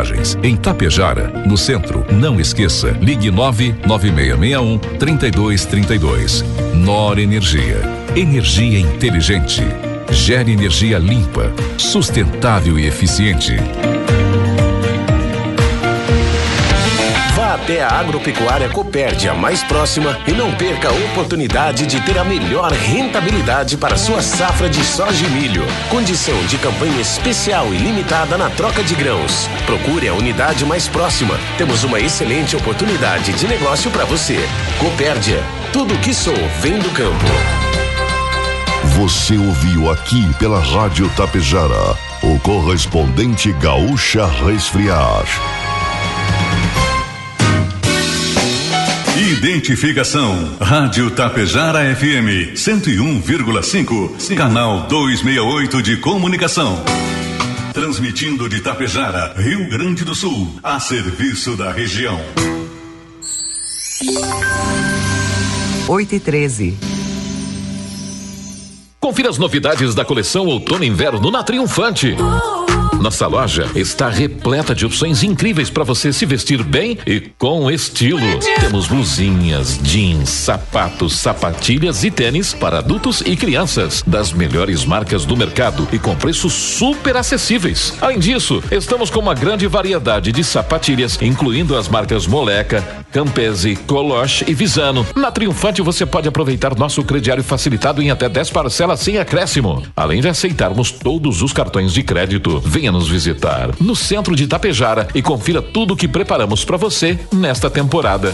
em Tapejara, no centro. Não esqueça, ligue 99661 3232. Nor Energia. Energia inteligente. Gere energia limpa, sustentável e eficiente. Até a Agropecuária Copérdia mais próxima e não perca a oportunidade de ter a melhor rentabilidade para sua safra de soja e milho. Condição de campanha especial e limitada na troca de grãos. Procure a unidade mais próxima. Temos uma excelente oportunidade de negócio para você. Copérdia. Tudo que sou vem do campo. Você ouviu aqui pela Rádio Tapejara o correspondente Gaúcha Resfriar. Identificação. Rádio Tapejara FM 101,5. Canal 268 de Comunicação. Transmitindo de Tapejara, Rio Grande do Sul, a serviço da região. 8 e 13. Confira as novidades da coleção Outono e Inverno na Triunfante. Nossa loja está repleta de opções incríveis para você se vestir bem e com estilo. Temos blusinhas, jeans, sapatos, sapatilhas e tênis para adultos e crianças das melhores marcas do mercado e com preços super acessíveis. Além disso, estamos com uma grande variedade de sapatilhas, incluindo as marcas Moleca, Campese, Coloche e Visano. Na Triunfante você pode aproveitar nosso crediário facilitado em até 10 parcelas sem acréscimo, além de aceitarmos todos os cartões de crédito. Venha nos visitar no centro de Tapejara e confira tudo o que preparamos para você nesta temporada.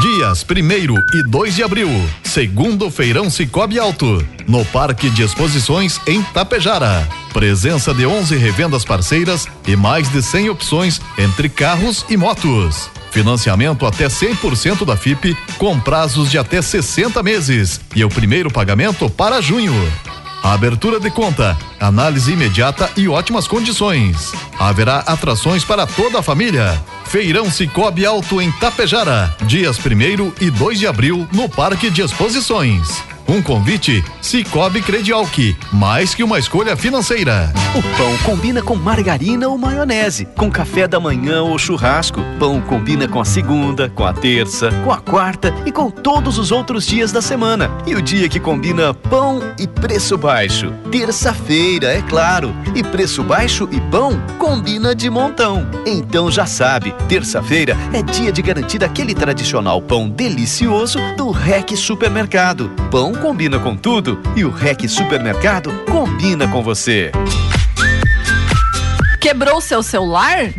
Dias 1 e 2 de abril, segundo Feirão Cicobi Alto, no Parque de Exposições em Tapejara. Presença de 11 revendas parceiras e mais de 100 opções entre carros e motos. Financiamento até 100% da FIP com prazos de até 60 meses e o primeiro pagamento para junho. Abertura de conta, análise imediata e ótimas condições. Haverá atrações para toda a família. Feirão Cicobi Alto em Tapejara, dias 1 e 2 de abril, no Parque de Exposições. Um convite Cicobi Credialc, mais que uma escolha financeira. O pão combina com margarina ou maionese, com café da manhã ou churrasco. Pão combina com a segunda, com a terça, com a quarta e com todos os outros dias da semana. E o dia que combina pão e preço baixo? Terça-feira, é claro. E preço baixo e pão combina de montão. Então já sabe, terça-feira é dia de garantir aquele tradicional pão delicioso do REC Supermercado. Pão combina com tudo e o REC Supermercado combina com você. Quebrou seu celular?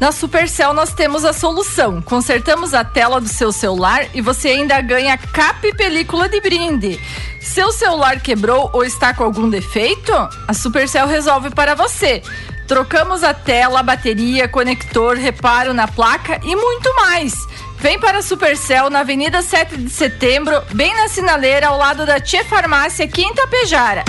Na Supercell nós temos a solução. Consertamos a tela do seu celular e você ainda ganha capa e película de brinde. Seu celular quebrou ou está com algum defeito? A Supercell resolve para você. Trocamos a tela, bateria, conector, reparo na placa e muito mais. Vem para a Supercell na Avenida 7 de Setembro, bem na sinaleira ao lado da Tia Farmácia aqui em Tapejara.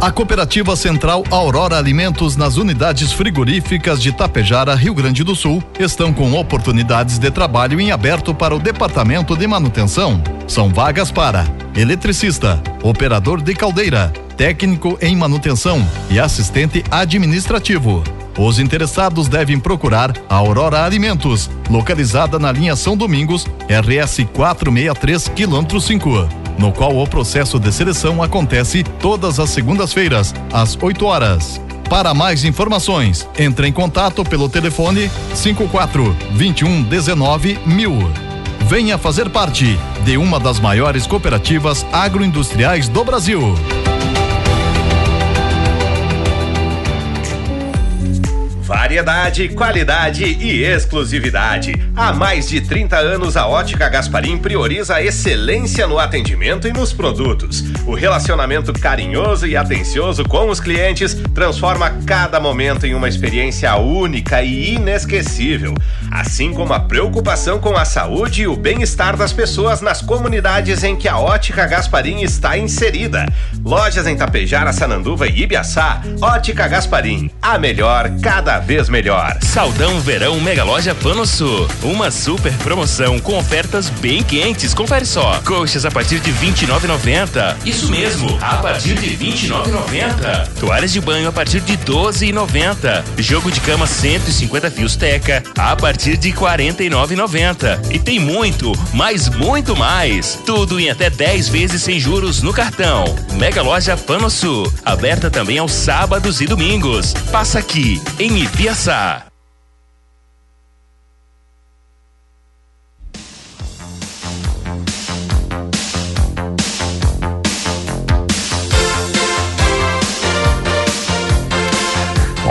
A Cooperativa Central Aurora Alimentos nas unidades frigoríficas de Tapejara, Rio Grande do Sul, estão com oportunidades de trabalho em aberto para o Departamento de Manutenção. São vagas para eletricista, operador de caldeira, técnico em manutenção e assistente administrativo. Os interessados devem procurar a Aurora Alimentos, localizada na linha São Domingos, RS 463, quilômetro 5, no qual o processo de seleção acontece todas as segundas-feiras, às 8 horas. Para mais informações, entre em contato pelo telefone 54 21 19 mil. Venha fazer parte de uma das maiores cooperativas agroindustriais do Brasil. Variedade, qualidade e exclusividade. Há mais de 30 anos, a Ótica Gasparim prioriza a excelência no atendimento e nos produtos. O relacionamento carinhoso e atencioso com os clientes transforma cada momento em uma experiência única e inesquecível. Assim como a preocupação com a saúde e o bem-estar das pessoas nas comunidades em que a Ótica Gasparim está inserida. Lojas em Tapejara, Sananduva e Ibiaçá. Ótica Gasparim, a melhor cada vez melhor. Saldão Verão Mega Loja Panosul. Uma super promoção com ofertas bem quentes. Confere só. Coxas a partir de 29,90. Isso mesmo, a partir de 29,90. Toalhas de banho a partir de 12,90. Jogo de cama 150 fios Teca a partir de 49,90. E tem muito, mas muito mais. Tudo em até 10 vezes sem juros no cartão. Mega Loja Panosul. Aberta também aos sábados e domingos. Passa aqui em Piaçá.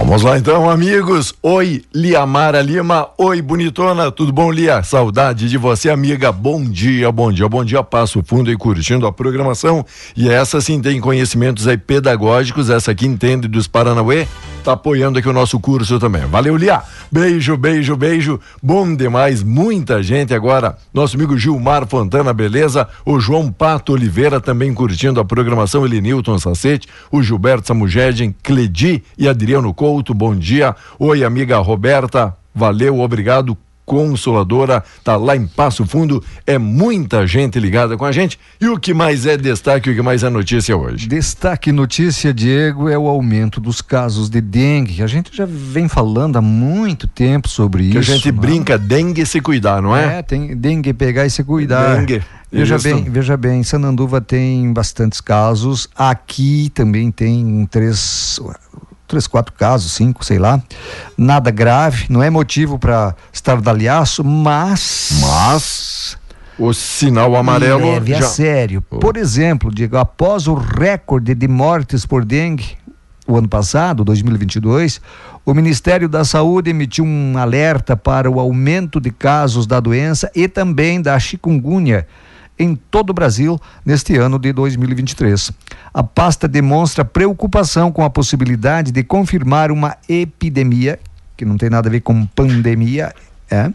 Vamos lá então, amigos. Oi, Liamara Lima. Oi, bonitona. Tudo bom, Lia? Saudade de você, amiga. Bom dia, bom dia, bom dia. Passo fundo e curtindo a programação. E essa sim tem conhecimentos aí pedagógicos, essa aqui entende dos Paranauê. Tá apoiando aqui o nosso curso também. Valeu, Lia. Beijo, beijo, beijo. Bom demais. Muita gente agora. Nosso amigo Gilmar Fontana, beleza? O João Pato Oliveira também curtindo a programação. Ele Newton Sacete, o Gilberto Samugedin, Cledi e Adriano Couto. Bom dia. Oi, amiga Roberta. Valeu, obrigado. Consoladora, tá lá em Passo Fundo, é muita gente ligada com a gente. E o que mais é destaque, o que mais é notícia hoje? Destaque notícia, Diego, é o aumento dos casos de dengue. A gente já vem falando há muito tempo sobre que isso. a gente né? brinca dengue se cuidar, não é? É, tem dengue pegar e se cuidar. Dengue. Veja Isso. bem, veja bem, Sananduva tem bastantes casos, aqui também tem três, três, quatro casos, cinco, sei lá. Nada grave, não é motivo para estardalhaço, mas. Mas. O sinal amarelo. Leve a já- sério. Por exemplo, Diego, após o recorde de mortes por dengue, o ano passado, 2022, o Ministério da Saúde emitiu um alerta para o aumento de casos da doença e também da chikungunya em todo o Brasil neste ano de 2023. A pasta demonstra preocupação com a possibilidade de confirmar uma epidemia, que não tem nada a ver com pandemia, é,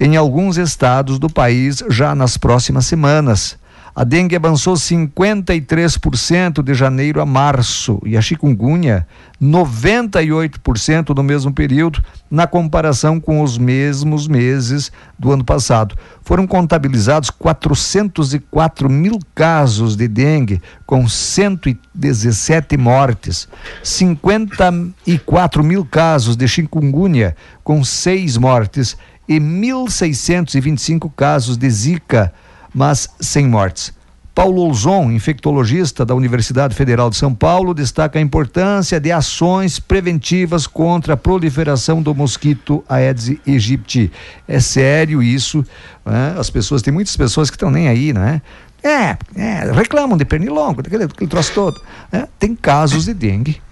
em alguns estados do país já nas próximas semanas. A dengue avançou 53% de janeiro a março e a chikungunya 98% no mesmo período, na comparação com os mesmos meses do ano passado. Foram contabilizados 404 mil casos de dengue, com 117 mortes, 54 mil casos de chikungunya, com 6 mortes, e 1.625 casos de zika, mas sem mortes. Paulo Olzon, infectologista da Universidade Federal de São Paulo, destaca a importância de ações preventivas contra a proliferação do mosquito Aedes aegypti. É sério isso, né? as pessoas, tem muitas pessoas que estão nem aí, né? É, é, reclamam de pernilongo, daquele, daquele troço todo. né? Tem casos de dengue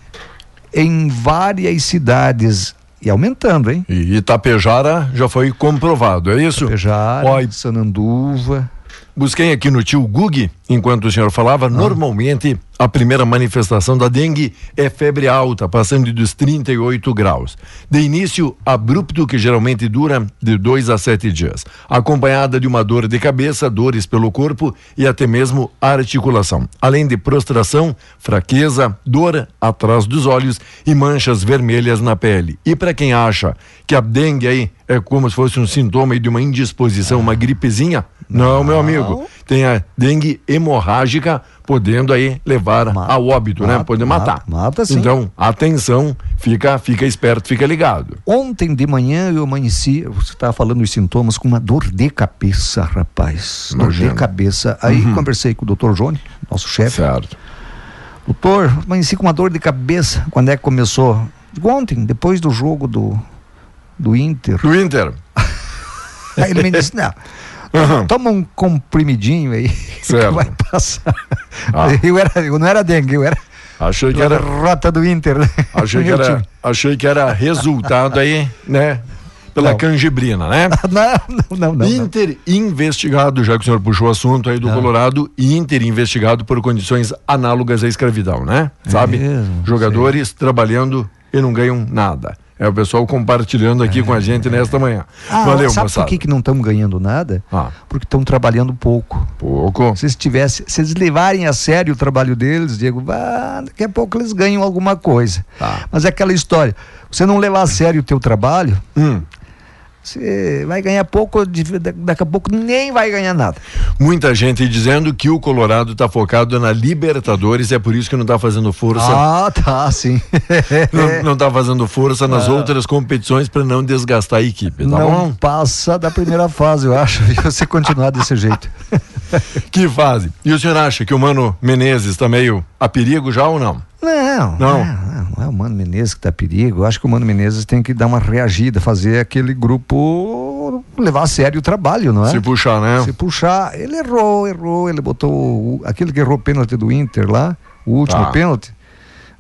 em várias cidades e aumentando, hein? E Itapejara já foi comprovado, é isso? Itapejara, Ó, Sananduva. Busquei aqui no tio Gug, enquanto o senhor falava, normalmente a primeira manifestação da dengue é febre alta, passando dos 38 graus. De início abrupto, que geralmente dura de dois a sete dias, acompanhada de uma dor de cabeça, dores pelo corpo e até mesmo articulação. Além de prostração, fraqueza, dor atrás dos olhos e manchas vermelhas na pele. E para quem acha que a dengue aí é como se fosse um sintoma de uma indisposição, uma gripezinha, não, meu amigo. Tem a dengue hemorrágica, podendo aí levar ao óbito, né? mata, Poder mata, matar. mata sim. Então, atenção, fica, fica esperto, fica ligado. Ontem de manhã eu amanheci, você estava falando os sintomas, com uma dor de cabeça, rapaz. Dor Imagino. de cabeça. Aí Uhum. conversei com o doutor Jone, nosso chefe. Certo. Doutor, amanheci com uma dor de cabeça. Quando é que começou? Ontem, depois do jogo do, do Inter. Do Inter. Aí ele me disse, não. Toma um comprimidinho aí Certo. que vai passar. Ah. Eu, era, eu não era dengue, eu era Achei que era, rota do Inter. né? achei que era, time. achei que era resultado aí, né? Pela Não. canjibrina, né? Não, não, não, não. Inter investigado, já que o senhor puxou o assunto aí do Ah. Colorado, Inter investigado por condições análogas à escravidão, né? Sabe? mesmo? Jogadores trabalhando e não ganham nada. É o pessoal compartilhando aqui com a gente nesta manhã. Ah, Valeu, sabe moçada. por que, que não estão ganhando nada? Ah. Porque estão trabalhando pouco. Pouco. Se eles se eles levarem a sério o trabalho deles, Diego, ah, daqui a pouco eles ganham alguma coisa. Tá. Mas é aquela história, você não levar a sério o teu trabalho, Hum. você vai ganhar pouco, daqui a pouco nem vai ganhar nada. Muita gente dizendo que o Colorado está focado na Libertadores, é por isso que não está fazendo força. Ah, tá, sim. Não, não tá fazendo força nas Não. outras competições para não desgastar a equipe, tá não bom? passa da primeira fase, eu acho, e você continuar desse jeito. Que fase. E o senhor acha que o Mano Menezes está meio a perigo já ou não? Não, Não. não, não é o Mano Menezes que está a perigo. Eu acho que o Mano Menezes tem que dar uma reagida, fazer aquele grupo levar a sério o trabalho, não é? Se puxar, né? Se puxar. Ele errou, errou. Ele botou aquele que errou o pênalti do Inter lá, o último Tá. pênalti.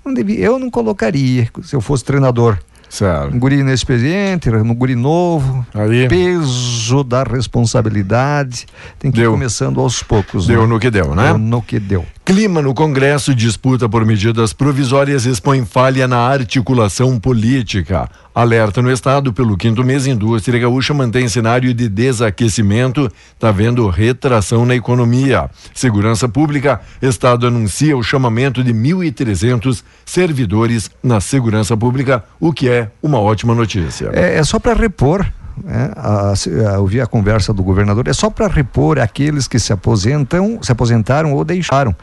Não devia, eu não colocaria, se eu fosse treinador. Certo. Um guri inexperiente, um guri novo, Aí. peso da responsabilidade, tem que ir Deu. começando aos poucos. Deu né? no que deu, né? Deu no que deu. Clima no Congresso, disputa por medidas provisórias expõe falha na articulação política. Alerta no Estado, pelo quinto mês, indústria gaúcha mantém cenário de desaquecimento, está vendo retração na economia. Segurança Pública, Estado anuncia o chamamento de 1.300 servidores na segurança pública, o que é uma ótima notícia. É, é só para repor. né? A, a, a conversa do governador, é só para repor aqueles que se aposentam, se aposentaram ou deixaram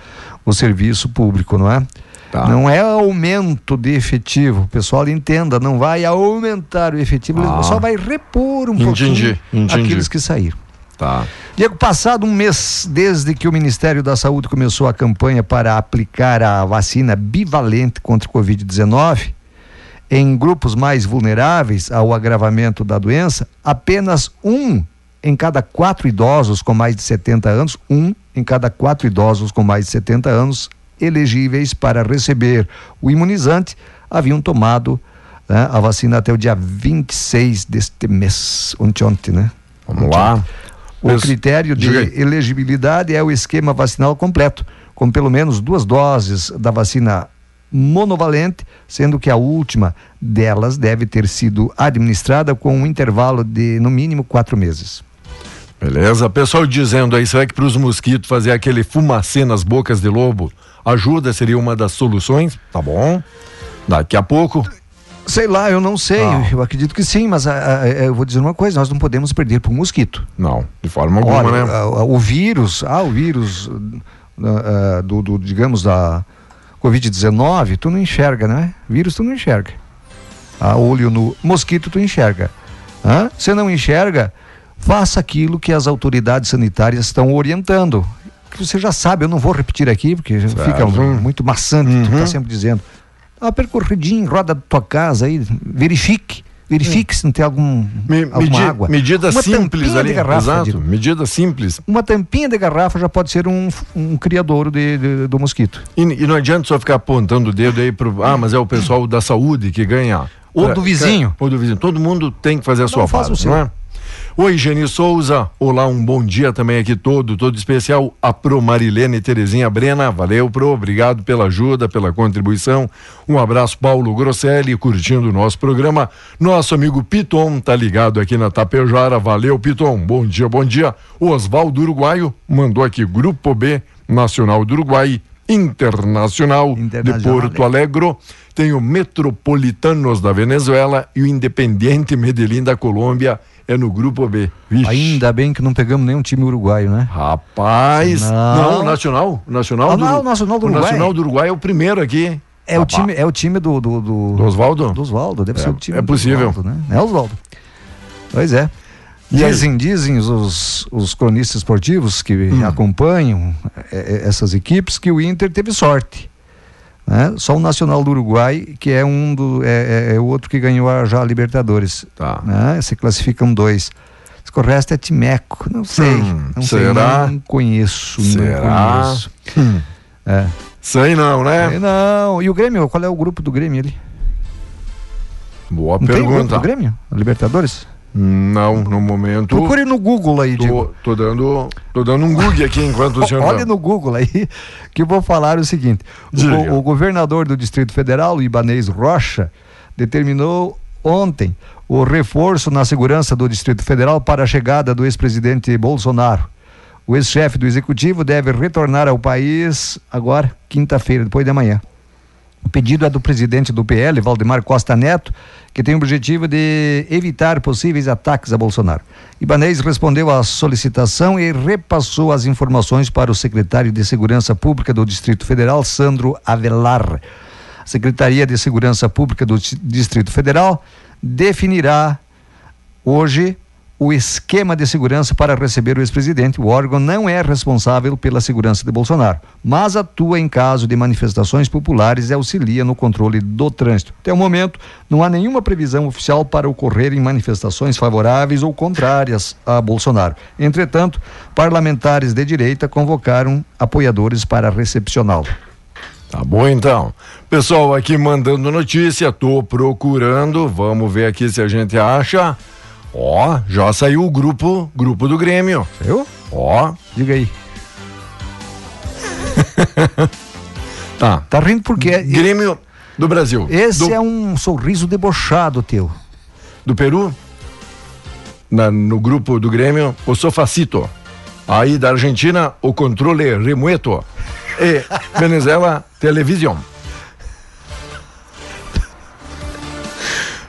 o serviço público, não é? Tá. Não é aumento de efetivo, o pessoal entenda, não vai aumentar o efetivo, Ah. só vai repor um Entendi, pouquinho entendi. aqueles que saíram. Tá. Diego, passado um mês desde que o Ministério da Saúde começou a campanha para aplicar a vacina bivalente contra o Covid-19 em grupos mais vulneráveis ao agravamento da doença, apenas um em cada quatro idosos com mais de 70 anos, um em cada quatro idosos com mais de 70 anos elegíveis para receber o imunizante haviam tomado né, a vacina até o dia 26 deste mês, ontem, ontem né? Vamos lá. O Pes- critério de elegibilidade é o esquema vacinal completo, com pelo menos duas doses da vacina monovalente, sendo que a última delas deve ter sido administrada com um intervalo de no mínimo quatro meses. Beleza? Pessoal dizendo aí, será que para os mosquitos fazer aquele fumacê nas bocas de lobo ajuda? Seria uma das soluções? Tá bom. Daqui a pouco. Sei lá, eu não sei, Ah. eu acredito que sim, mas ah, ah, eu vou dizer uma coisa, nós não podemos perder para o mosquito. Não, de forma alguma, Olha, né? ah, ah, o vírus, ah, o vírus do, do, digamos, da Covid-19, tu não enxerga, né? Vírus tu não enxerga. A olho no mosquito tu enxerga. Hã? Você não enxerga, faça aquilo que as autoridades sanitárias estão orientando. Que você já sabe, eu não vou repetir aqui, porque fica muito maçante, tu Uhum. tá sempre dizendo. Dá uma percorridinha em roda da tua casa aí, verifique. Verifique se não tem algum, Me- alguma medi- água. medida Uma simples ali. de garrafa, Exato. Medida simples. Uma tampinha de garrafa já pode ser um, um criadouro de, de- do mosquito. E, e não adianta só ficar apontando o dedo aí pro. Ah, mas é o pessoal da saúde que ganha. Ou Pra- do vizinho. Ou do vizinho. Todo mundo tem que fazer a sua faça o parte, seu. não é? Oi, Geni Souza. Olá, um bom dia também aqui todo, todo especial. A Pro Marilene Terezinha Brena. Valeu, Pro. Obrigado pela ajuda, pela contribuição. Um abraço, Paulo Grosselli, curtindo o nosso programa. Nosso amigo Piton tá ligado aqui na Tapejara. Valeu, Piton. Bom dia, bom dia. O Oswaldo Uruguaio mandou aqui Grupo B, Nacional do Uruguai, Internacional, de Internacional. Porto Alegre. Tem o Metropolitanos da Venezuela e o Independiente Medellín da Colômbia é no grupo B. Vixe. Ainda bem que não pegamos nenhum time uruguaio, né? Rapaz, não, o Nacional, o Nacional Ah, do, não, o Nacional do o Uruguai. Nacional do Uruguai é o primeiro aqui. É o time, é o time do. Do, do, Do Oswaldo? Do Oswaldo, deve É, ser o time é do possível. Oswaldo, né? É Oswaldo. Pois é. E? Dizem, dizem os, os cronistas esportivos que Hum. acompanham eh, eh, essas equipes que o Inter teve sorte. Né? Só o Nacional do Uruguai, que é um do. é, é- é o outro que ganhou a, já a Libertadores. Tá. Né? Se classificam dois. O resto é Timeco. Não sei. Hum, não sei. será? Não conheço. Será? Não conheço. Hum. É. Sei não, né? Sei Não. E o Grêmio? Qual é o grupo do Grêmio ali? Boa Não tem grupo pergunta. do Grêmio? Libertadores? Não, no momento. Procure no Google aí, Diego. Tô, tô dando, tô dando um Google aqui enquanto o senhor. Olha no Google aí que eu vou falar o seguinte: o, o governador do Distrito Federal, Ibanês Rocha, determinou ontem o reforço na segurança do Distrito Federal para a chegada do ex-presidente Bolsonaro. O ex-chefe do executivo deve retornar ao país agora, quinta-feira, depois de amanhã. O pedido é do presidente do PL, Valdemar Costa Neto, que tem o objetivo de evitar possíveis ataques a Bolsonaro. Ibanez respondeu à solicitação e repassou as informações para o secretário de Segurança Pública do Distrito Federal, Sandro Avelar. A Secretaria de Segurança Pública do Di- Distrito Federal definirá hoje o esquema de segurança para receber o ex-presidente. O órgão não é responsável pela segurança de Bolsonaro, mas atua em caso de manifestações populares e auxilia no controle do trânsito. Até o momento, não há nenhuma previsão oficial para ocorrer em manifestações favoráveis ou contrárias a Bolsonaro. Entretanto, parlamentares de direita convocaram apoiadores para recepcioná-lo. Tá bom então. Pessoal aqui mandando notícia, tô procurando, vamos ver aqui se a gente acha. Ó, já saiu o grupo, grupo do Grêmio. Saiu? Ó, diga aí. tá. Tá rindo porque Grêmio do Brasil. Esse do, é um sorriso debochado teu. do Peru. Na- no grupo do Grêmio, o Sofacito. Aí da Argentina, o controle remoto. E Venezuela, televisão.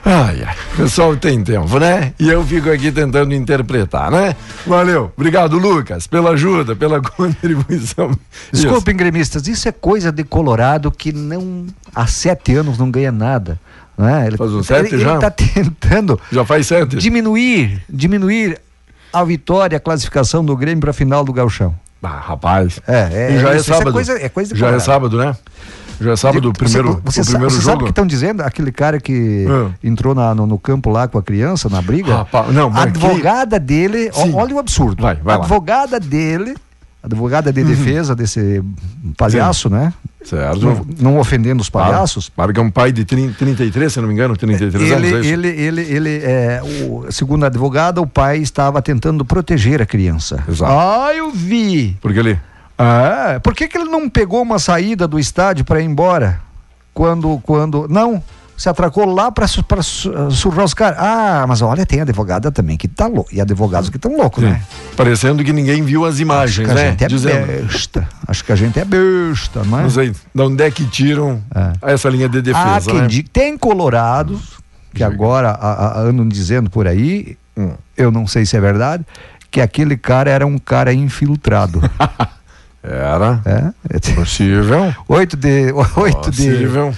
Ai, ai, o pessoal tem tempo, né? E eu fico aqui tentando interpretar, né? Valeu. Obrigado, Lucas, pela ajuda, pela contribuição. Desculpem, gremistas, isso é coisa de Colorado que não há sete anos não ganha nada. Não é? Ele, Faz uns sete ele, já? Ele está tentando Já faz sete. diminuir, diminuir a vitória, a classificação do Grêmio para a final do Gauchão. Ah, rapaz. É, é, já é isso, isso sábado. coisa, é coisa de já é sábado, né? Já é sábado o primeiro, você, sa- primeiro você jogo. sabe o que estão dizendo? Aquele cara que entrou na- no, no campo lá com a criança, na briga. Rapaz, não, a mas que- advogada dele, Sim. olha o absurdo. Vai, vai a lá. advogada dele, a advogada de defesa desse palhaço, né? Certo. Não, não ofendendo os palhaços. Para que é um pai de 30, 33, se não me engano, 33 anos. Ele, é isso? ele, ele, ele é, o, segundo a advogada, o pai estava tentando proteger a criança. Exato. Ah, eu vi. Porque ele. Ah, por que, que ele não pegou uma saída do estádio para ir embora? Quando, quando. Não, se atracou lá para surrar os caras. Ah, mas olha, tem advogada também que tá louco. E advogados que estão loucos, né? Parecendo que ninguém viu as imagens, Acho que a né? gente é Dizendo. besta. Acho que a gente é besta, não é? Não sei de onde é que tiram essa linha de Há defesa, quem né? diga- tem colorados que agora a- a- andam dizendo por aí, Hum. eu não sei se é verdade, que aquele cara era um cara infiltrado. Era. É? Possível. 8 de. 8 de. Possível.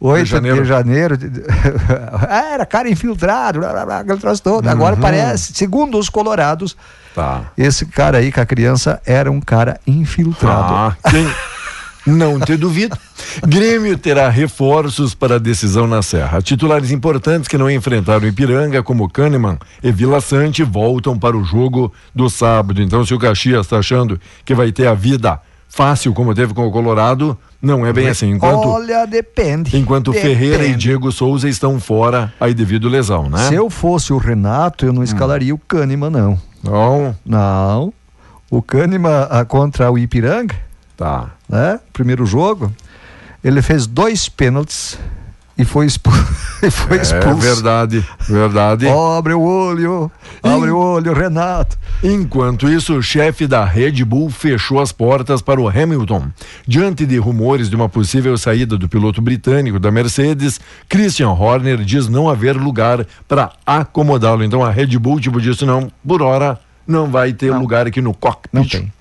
8 de janeiro. janeiro. ah, era cara infiltrado, blá, blá, blá, aquele troço todo. Agora Uhum. parece, segundo os colorados, Tá. esse cara aí com a criança era um cara infiltrado. Ah, quem... Não te duvido. Grêmio terá reforços para a decisão na Serra. Titulares importantes que não enfrentaram Ipiranga, como Kahneman e Vila Sante, voltam para o jogo do sábado. Então, se o Caxias está achando que vai ter a vida fácil, como teve com o Colorado, não é bem assim. Enquanto, Olha, depende. enquanto Depende. Ferreira e Diego Souza estão fora aí devido lesão, né? Se eu fosse o Renato, eu não escalaria o Kahneman, não. Não. Não. O Kahneman ah, contra o Ipiranga, Tá. né? Primeiro jogo, ele fez dois pênaltis e foi, expu e foi É expulso. verdade, verdade. Abre o olho, abre o olho, Renato. Enquanto isso, o chefe da Red Bull fechou as portas para o Hamilton. Diante de rumores de uma possível saída do piloto britânico da Mercedes, Christian Horner diz não haver lugar para acomodá-lo. Então a Red Bull, tipo, disse: não, por hora não vai ter lugar aqui no cockpit. Não tem.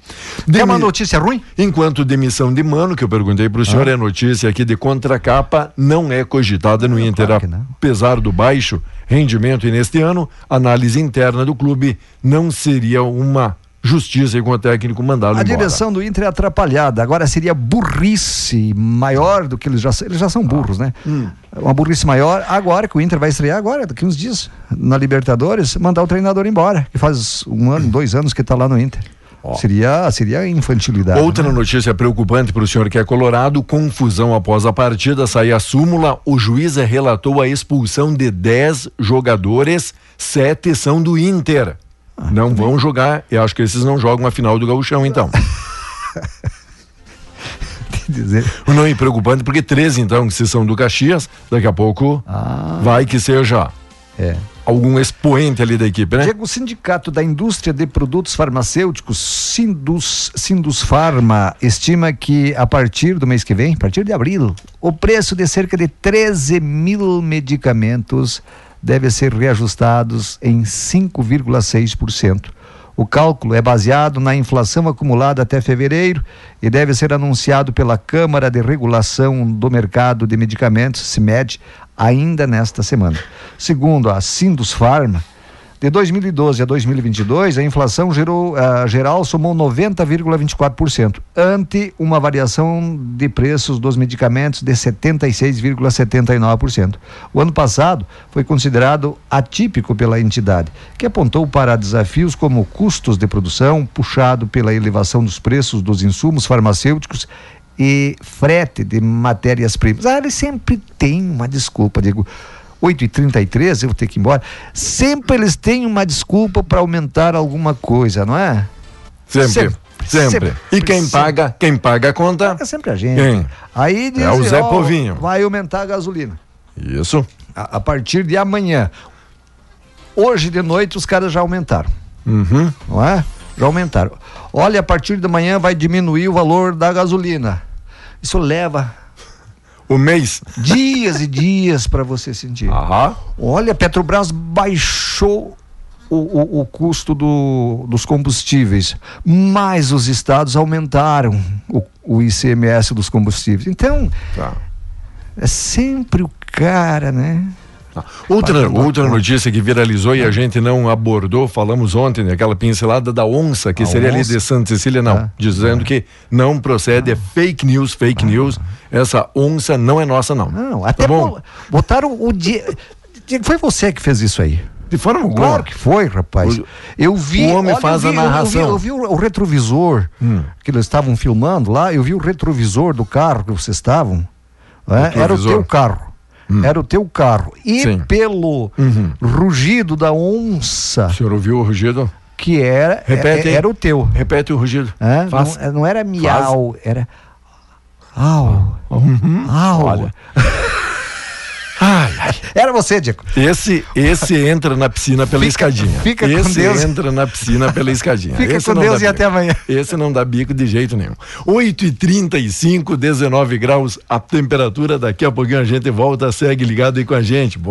Quer uma notícia ruim? Enquanto demissão de Mano, que eu perguntei para o senhor, Ah. é notícia aqui de contracapa, não é cogitada no Inter. Apesar do baixo rendimento e neste ano, análise interna do clube não seria uma justiça com o técnico mandá-lo A embora. direção do Inter é atrapalhada. Agora seria burrice maior do que eles já são. Eles já são burros, né? Hum. Uma burrice maior. Agora que o Inter vai estrear, agora, daqui uns dias, na Libertadores, mandar o treinador embora. Que faz um ano, dois anos que está lá no Inter. Seria, seria infantilidade. Outra né? notícia preocupante para o senhor que é colorado, confusão após a partida sair a súmula, o juiz relatou a expulsão de 10 jogadores, sete são do Inter. Ah, não vão jogar, eu acho que esses não jogam a final do gauchão, então. dizer. Não, e preocupante porque 13, então, que se são do Caxias, daqui a pouco vai que seja É. algum expoente ali da equipe, né? Diego, o Sindicato da Indústria de Produtos Farmacêuticos, Sindus, Sindus Farma, estima que a partir do mês que vem, a partir de abril, o preço de cerca de 13 mil medicamentos deve ser reajustados em 5,6%. O cálculo é baseado na inflação acumulada até fevereiro e deve ser anunciado pela Câmara de Regulação do Mercado de Medicamentos, CIMED, ainda nesta semana. Segundo a Sindus Farma, de 2012 a 2022, a inflação gerou, ah, geral somou 90,24%, ante uma variação de preços dos medicamentos de 76,79%. O ano passado foi considerado atípico pela entidade, que apontou para desafios como custos de produção, puxado pela elevação dos preços dos insumos farmacêuticos e frete de matérias-primas. Ah, eles sempre têm uma desculpa, digo. 8h33, eu vou ter que ir embora. Sempre eles têm uma desculpa para aumentar alguma coisa, não é? Sempre. Sempre. Sempre. Sempre. E quem Sempre. paga, quem paga a conta? É sempre a gente. Quem? Aí diz, É o Zé ó, Povinho. Vai aumentar a gasolina. Isso. A, a partir de amanhã. Hoje de noite os caras já aumentaram. Uhum. Não é? Já aumentaram. Olha, a partir de manhã vai diminuir o valor da gasolina. Isso leva O mês. dias e dias para você sentir. Aham. Olha, Petrobras baixou o, o, o custo do, dos combustíveis, mas os estados aumentaram o, o ICMS dos combustíveis. Então, Tá. é sempre o cara, né? Outra, Paga uma outra notícia que viralizou e a gente não abordou, falamos ontem, né, aquela pincelada da onça, que A seria ali onça? de Santa Cecília, não. Ah. Dizendo que não procede, é fake news, fake news. Essa onça não é nossa, não. Não, até Tá bom? bo- botaram o dia. Foi você que fez isso aí. De forma alguma. Claro que foi, rapaz. O- eu vi. o homem olha, faz vi, a eu vi- narração. Eu vi, o, o retrovisor Hum. que eles estavam filmando lá. Eu vi o retrovisor do carro que vocês estavam. né? Era o teu carro. Era o teu carro. E Sim. pelo Uhum. rugido da onça, O senhor ouviu o rugido? que era, Repete é- aí. era o teu. Repete o rugido. Faz. Não, não era miau, era. Au. Uhum. Au. Olha. Ai, ai. Era você, Diego. Esse, esse entra na piscina pela Fica- escadinha. fica com esse Deus. entra na piscina pela escadinha. Fica esse com Deus e até bico. amanhã. Esse não dá bico de jeito nenhum. 8 e 35 19 graus a temperatura. Daqui a pouquinho a gente volta. Segue ligado aí com a gente. Bom